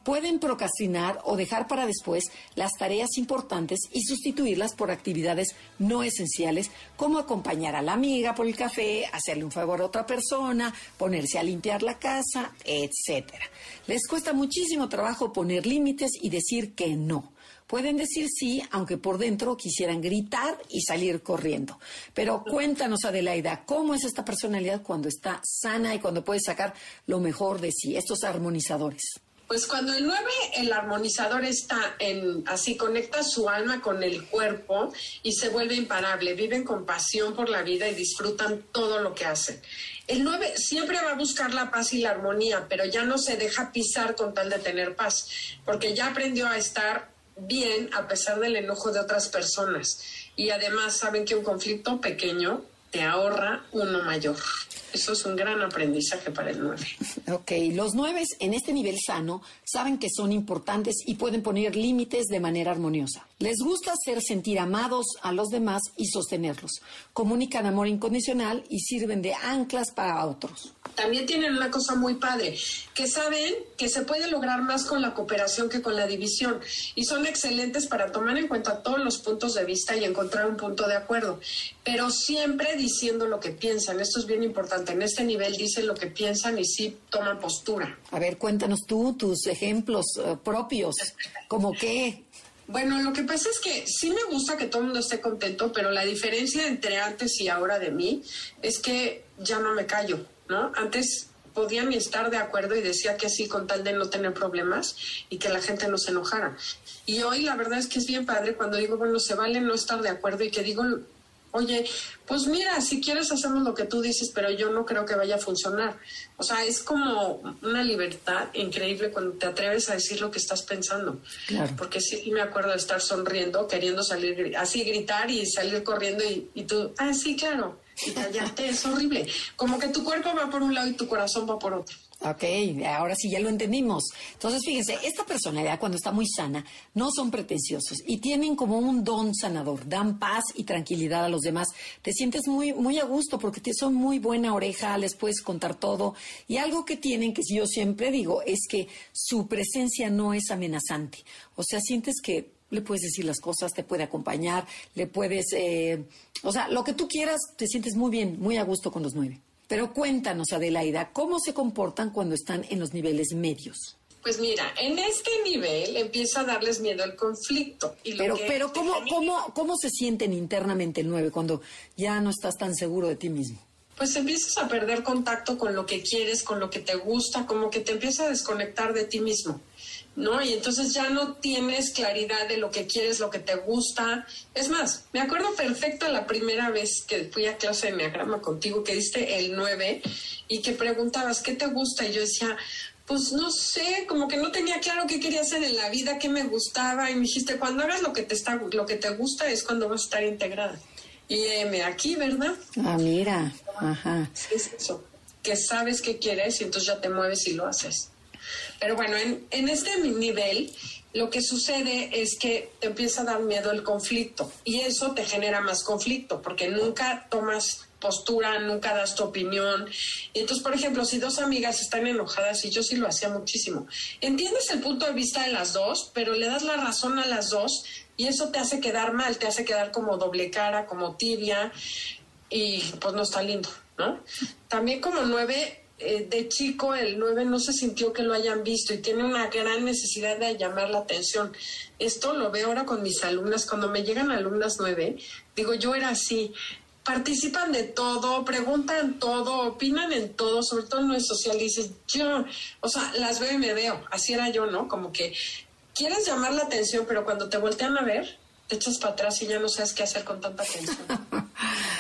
pueden procrastinar o dejar para después las tareas importantes y sustituirlas por actividades no esenciales como acompañar a la amiga por el café, hacerle un favor a otra persona, ponerse a limpiar la casa, etcétera. Les cuesta muchísimo trabajo poner límites y decir que no. Pueden decir sí, aunque por dentro quisieran gritar y salir corriendo. Pero cuéntanos, Adelaida, ¿cómo es esta personalidad cuando está sana y cuando puede sacar lo mejor de sí, estos armonizadores? Pues cuando el 9, el armonizador está en, así conecta su alma con el cuerpo y se vuelve imparable, viven con pasión por la vida y disfrutan todo lo que hacen. El 9 siempre va a buscar la paz y la armonía, pero ya no se deja pisar con tal de tener paz, porque ya aprendió a estar bien a pesar del enojo de otras personas. Y además saben que un conflicto pequeño te ahorra uno mayor. Eso es un gran aprendizaje para el 9. Ok, los 9 en este nivel sano saben que son importantes y pueden poner límites de manera armoniosa. Les gusta hacer sentir amados a los demás y sostenerlos. Comunican amor incondicional y sirven de anclas para otros. También tienen una cosa muy padre, que saben que se puede lograr más con la cooperación que con la división y son excelentes para tomar en cuenta todos los puntos de vista y encontrar un punto de acuerdo, pero siempre diciendo lo que piensan. Esto es bien importante. En este nivel dicen lo que piensan y sí toman postura. A ver, cuéntanos tú tus ejemplos eh, propios, como qué, bueno, lo que pasa es que sí me gusta que todo el mundo esté contento, pero la diferencia entre antes y ahora de mí es que ya no me callo, ¿no? Antes podía ni estar de acuerdo y decía que sí con tal de no tener problemas y que la gente no se enojara. Y hoy la verdad es que es bien padre cuando digo, bueno, se vale no estar de acuerdo y que digo oye, pues mira, si quieres hacemos lo que tú dices, pero yo no creo que vaya a funcionar. O sea, es como una libertad increíble cuando te atreves a decir lo que estás pensando. Claro. Porque sí me acuerdo de estar sonriendo, queriendo salir, así gritar y salir corriendo y, y tú, ah, sí, claro, y callarte, es horrible. Como que tu cuerpo va por un lado y tu corazón va por otro. Ok, ahora sí ya lo entendimos. Entonces, fíjense, esta personalidad cuando está muy sana no son pretenciosos y tienen como un don sanador, dan paz y tranquilidad a los demás. Te sientes muy, muy a gusto porque te son muy buena oreja, les puedes contar todo. Y algo que tienen, que yo siempre digo, es que su presencia no es amenazante. O sea, sientes que le puedes decir las cosas, te puede acompañar, le puedes, eh, o sea, lo que tú quieras, te sientes muy bien, muy a gusto con los nueve. Pero cuéntanos, Adelaida, ¿cómo se comportan cuando están en los niveles medios? Pues mira, en este nivel empieza a darles miedo el conflicto. Y pero, pero ¿cómo, ¿cómo, ¿cómo se sienten internamente el 9 cuando ya no estás tan seguro de ti mismo? Pues empiezas a perder contacto con lo que quieres, con lo que te gusta, como que te empieza a desconectar de ti mismo. ¿No? Y entonces ya no tienes claridad de lo que quieres, lo que te gusta. Es más, me acuerdo perfecto la primera vez que fui a clase de Enneagrama contigo, que diste el 9 y que preguntabas, ¿qué te gusta? Y yo decía, pues no sé, como que no tenía claro qué quería hacer en la vida, qué me gustaba. Y me dijiste, cuando hagas lo que te, está, lo que te gusta es cuando vas a estar integrada. Y me aquí, ¿verdad? Ah, mira, ajá. Es eso, que sabes qué quieres y entonces ya te mueves y lo haces. Pero bueno, en, en este nivel lo que sucede es que te empieza a dar miedo el conflicto y eso te genera más conflicto porque nunca tomas postura, nunca das tu opinión. Y entonces, por ejemplo, si dos amigas están enojadas, y yo sí lo hacía muchísimo, entiendes el punto de vista de las dos, pero le das la razón a las dos y eso te hace quedar mal, te hace quedar como doble cara, como tibia y pues no está lindo, ¿no? También como nueve eh, de chico el 9 no se sintió que lo hayan visto y tiene una gran necesidad de llamar la atención. Esto lo veo ahora con mis alumnas. Cuando me llegan alumnas 9, digo, yo era así. Participan de todo, preguntan todo, opinan en todo, sobre todo en lo social. Dices, yo, o sea, las veo y me veo. Así era yo, ¿no? Como que quieres llamar la atención, pero cuando te voltean a ver, te echas para atrás y ya no sabes qué hacer con tanta tensión.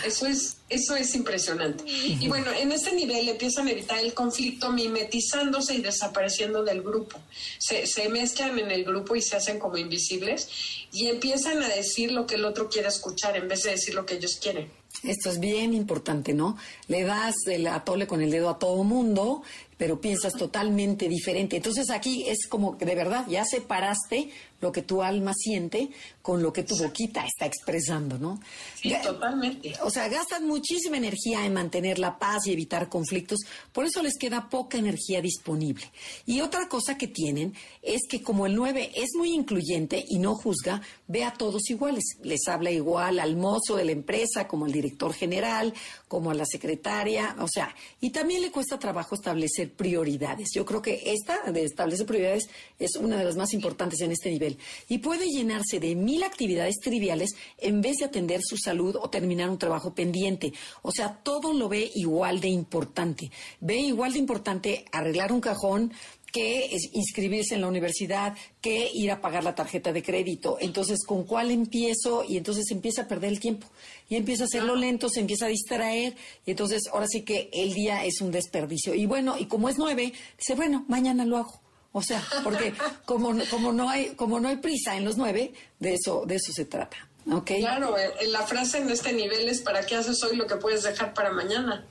Eso es, eso es impresionante. Y bueno, en ese nivel empiezan a evitar el conflicto mimetizándose y desapareciendo del grupo. Se, se mezclan en el grupo y se hacen como invisibles y empiezan a decir lo que el otro quiere escuchar en vez de decir lo que ellos quieren. Esto es bien importante, ¿no? Le das el atole con el dedo a todo mundo, pero piensas totalmente diferente. Entonces aquí es como que de verdad ya separaste lo que tu alma siente con lo que tu boquita está expresando, ¿no? Sí, totalmente. O sea, gastan muchísima energía en mantener la paz y evitar conflictos, por eso les queda poca energía disponible. Y otra cosa que tienen es que como el 9 es muy incluyente y no juzga, ve a todos iguales. Les habla igual al mozo de la empresa, como al director general, como a la secretaria, o sea, y también le cuesta trabajo establecer prioridades. Yo creo que esta de establecer prioridades es una de las más importantes en este nivel y puede llenarse de mil actividades triviales en vez de atender su salud o terminar un trabajo pendiente. O sea, todo lo ve igual de importante. Ve igual de importante arreglar un cajón, que inscribirse en la universidad, que ir a pagar la tarjeta de crédito. Entonces, ¿con cuál empiezo? Y entonces empieza a perder el tiempo. Y empieza a hacerlo lento, se empieza a distraer. Y entonces, ahora sí que el día es un desperdicio. Y bueno, y como es nueve, dice, bueno, mañana lo hago. O sea, porque como, como, no hay, como no hay prisa en los nueve, de eso, de eso se trata. Claro, eh, la frase en este nivel es ¿para qué haces hoy lo que puedes dejar para mañana?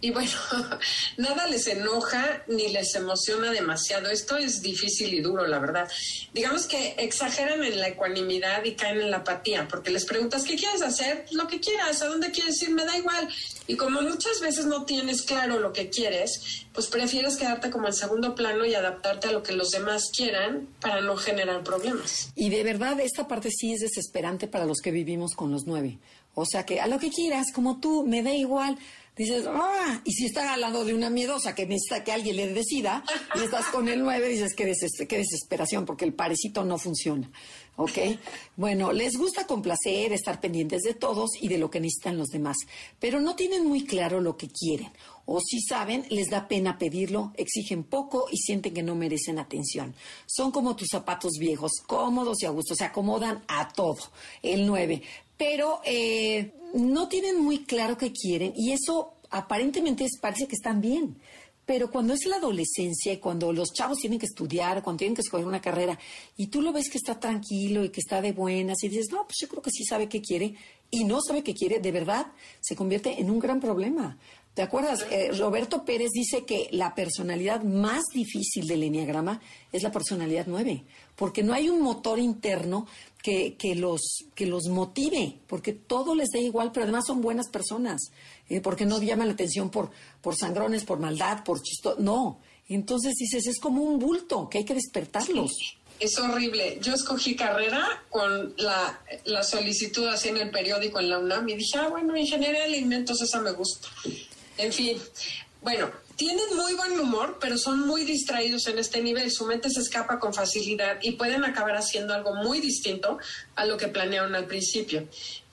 Y bueno, nada les enoja ni les emociona demasiado. Esto es difícil y duro, la verdad. Digamos que exageran en la ecuanimidad y caen en la apatía, porque les preguntas ¿qué quieres hacer? Lo que quieras, ¿a dónde quieres ir? Me da igual. Y como muchas veces no tienes claro lo que quieres, pues prefieres quedarte como en segundo plano y adaptarte a lo que los demás quieran para no generar problemas. Y de verdad, esta parte sí es desesperante para los que vivimos con los nueve. O sea que a lo que quieras, como tú, me da igual. Dices, ah, y si estás al lado de una miedosa que necesita que alguien le decida, y estás con el nueve, dices, qué, qué desesperación, porque el parecito no funciona. ¿ok? Bueno, les gusta complacer, estar pendientes de todos y de lo que necesitan los demás, pero no tienen muy claro lo que quieren. O si saben, les da pena pedirlo, exigen poco y sienten que no merecen atención. Son como tus zapatos viejos, cómodos y a gusto, se acomodan a todo. El 9. Pero eh, no tienen muy claro qué quieren y eso aparentemente parece que están bien. Pero cuando es la adolescencia y cuando los chavos tienen que estudiar, cuando tienen que escoger una carrera, y tú lo ves que está tranquilo y que está de buenas, y dices, no, pues yo creo que sí sabe qué quiere, y no sabe qué quiere, de verdad, se convierte en un gran problema. ¿Te acuerdas? Eh, Roberto Pérez dice que la personalidad más difícil del enneagrama es la personalidad 9, porque no hay un motor interno que, que, los, que los motive, porque todo les da igual, pero además son buenas personas, eh, porque no llaman la atención por, por sangrones, por maldad, por chisto, no. Entonces dices, es como un bulto, que hay que despertarlos. Es horrible. Yo escogí carrera con la, la solicitud así en el periódico en la UNAM y dije, ah, bueno, ingeniería de alimentos, esa me gusta. En fin, bueno, tienen muy buen humor, pero son muy distraídos en este nivel. Su mente se escapa con facilidad y pueden acabar haciendo algo muy distinto a lo que planearon al principio.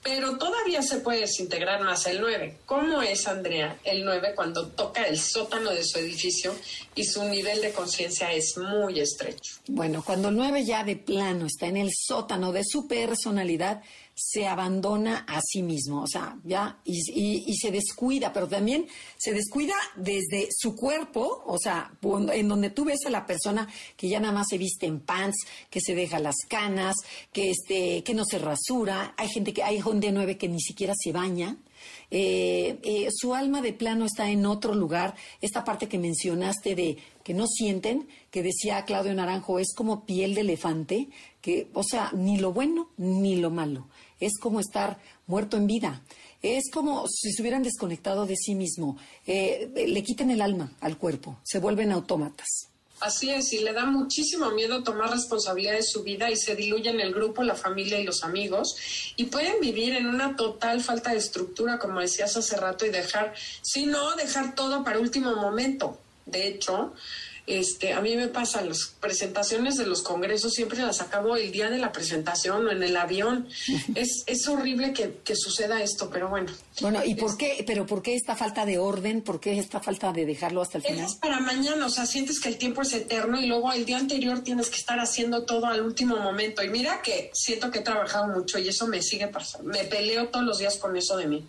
Pero todavía se puede desintegrar más el 9. ¿Cómo es, Andrea, el 9 cuando toca el sótano de su edificio y su nivel de conciencia es muy estrecho? Bueno, cuando el 9 ya de plano está en el sótano de su personalidad, se abandona a sí mismo, o sea, ya, y, se descuida, pero también se descuida desde su cuerpo, o sea, en donde tú ves a la persona que ya nada más se viste en pants, que se deja las canas, que este, que no se rasura, hay gente que, hay de nueve que ni siquiera se baña, eh, eh, su alma de plano está en otro lugar. Esta parte que mencionaste de que no sienten, que decía Claudio Naranjo, es como piel de elefante, que, o sea, ni lo bueno ni lo malo es como estar muerto en vida. Es como si se hubieran desconectado de sí mismo. Eh, le quiten el alma al cuerpo, se vuelven autómatas. Así es, y le da muchísimo miedo tomar responsabilidad de su vida y se diluye en el grupo, la familia y los amigos y pueden vivir en una total falta de estructura, como decías hace rato, y dejar, si no, dejar todo para último momento. De hecho, Este, a mí me pasa, las presentaciones de los congresos siempre las acabo el día de la presentación o en el avión. es, es horrible que, que suceda esto, pero bueno. Bueno, ¿y por qué? ¿Pero por qué esta falta de orden? ¿Por qué esta falta de dejarlo hasta el final? Es para mañana, o sea, sientes que el tiempo es eterno y luego el día anterior tienes que estar haciendo todo al último momento. Y mira que siento que he trabajado mucho y eso me sigue pasando. Me peleo todos los días con eso de mí.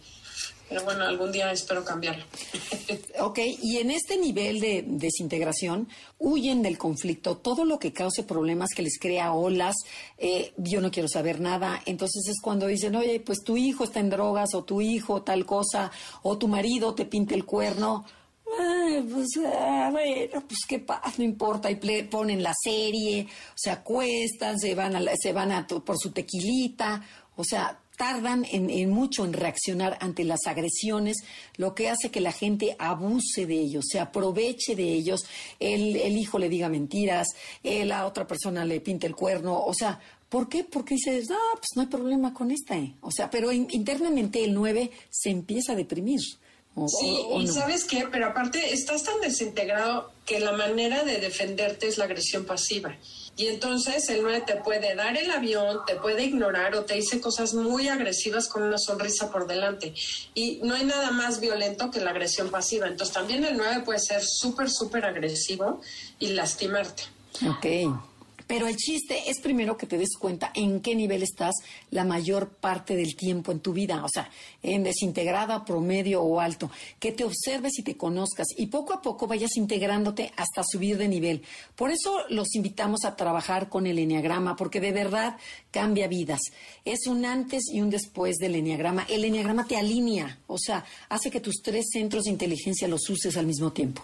Pero bueno, algún día espero cambiarlo. ok, y en este nivel de desintegración, huyen del conflicto, todo lo que cause problemas, que les crea olas, eh, yo no quiero saber nada. Entonces es cuando dicen, oye, pues tu hijo está en drogas, o tu hijo tal cosa, o tu marido te pinta el cuerno. pues, ah, bueno, pues qué pasa, no importa, y ponen la serie, se acuestan, se van, a, se van a, por su tequilita, o sea, tardan en, mucho en reaccionar ante las agresiones, lo que hace que la gente abuse de ellos, se aproveche de ellos, el, el hijo le diga mentiras, eh, la otra persona le pinte el cuerno, o sea, ¿por qué? Porque dices, ah, pues no hay problema con esta, eh". o sea, pero internamente el 9 se empieza a deprimir. sí, y sabes qué, pero aparte estás tan desintegrado que la manera de defenderte es la agresión pasiva. Y entonces el 9 te puede dar el avión, te puede ignorar o te dice cosas muy agresivas con una sonrisa por delante. Y no hay nada más violento que la agresión pasiva. Entonces también el 9 puede ser súper, súper agresivo y lastimarte. Ok. Pero el chiste es primero que te des cuenta en qué nivel estás la mayor parte del tiempo en tu vida, o sea, en desintegrada, promedio o alto, que te observes y te conozcas y poco a poco vayas integrándote hasta subir de nivel. Por eso los invitamos a trabajar con el Enneagrama, porque de verdad cambia vidas. Es un antes y un después del Enneagrama. El Enneagrama te alinea, o sea, hace que tus tres centros de inteligencia los uses al mismo tiempo.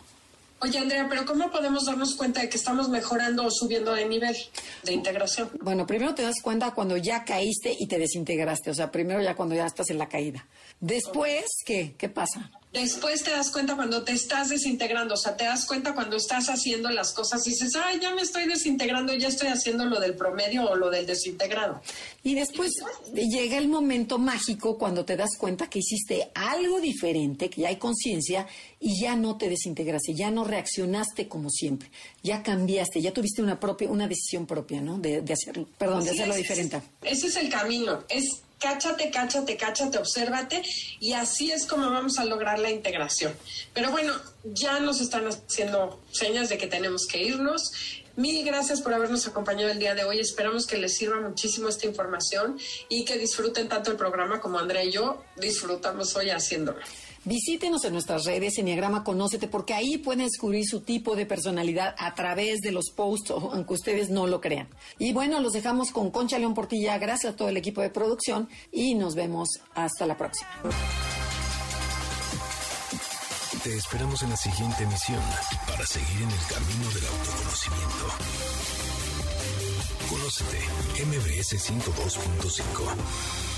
Oye, Andrea, pero ¿cómo podemos darnos cuenta de que estamos mejorando o subiendo de nivel de integración? Bueno, primero te das cuenta cuando ya caíste y te desintegraste, o sea, primero ya cuando ya estás en la caída. Después, ¿qué? ¿Qué pasa? Después te das cuenta cuando te estás desintegrando, o sea, te das cuenta cuando estás haciendo las cosas y dices, ay, ya me estoy desintegrando, ya estoy haciendo lo del promedio o lo del desintegrado. Y después llega el momento mágico cuando te das cuenta que hiciste algo diferente, que ya hay conciencia y ya no te desintegraste, ya no reaccionaste como siempre, ya cambiaste, ya tuviste una propia, una decisión propia, ¿no? De, hacerlo, perdón, de hacerlo diferente. ese es el camino, es cáchate, cáchate, cáchate, obsérvate y así es como vamos a lograr la integración. Pero bueno, ya nos están haciendo señas de que tenemos que irnos. Mil gracias por habernos acompañado el día de hoy. Esperamos que les sirva muchísimo esta información y que disfruten tanto el programa como Andrea y yo disfrutamos hoy haciéndolo. Visítenos en nuestras redes, Enneagrama Conócete, porque ahí pueden descubrir su tipo de personalidad a través de los posts, aunque ustedes no lo crean. Y bueno, los dejamos con Concha León Portilla, gracias a todo el equipo de producción y nos vemos hasta la próxima. Te esperamos en la siguiente emisión para seguir en el camino del autoconocimiento. Conócete, MBS 102.5.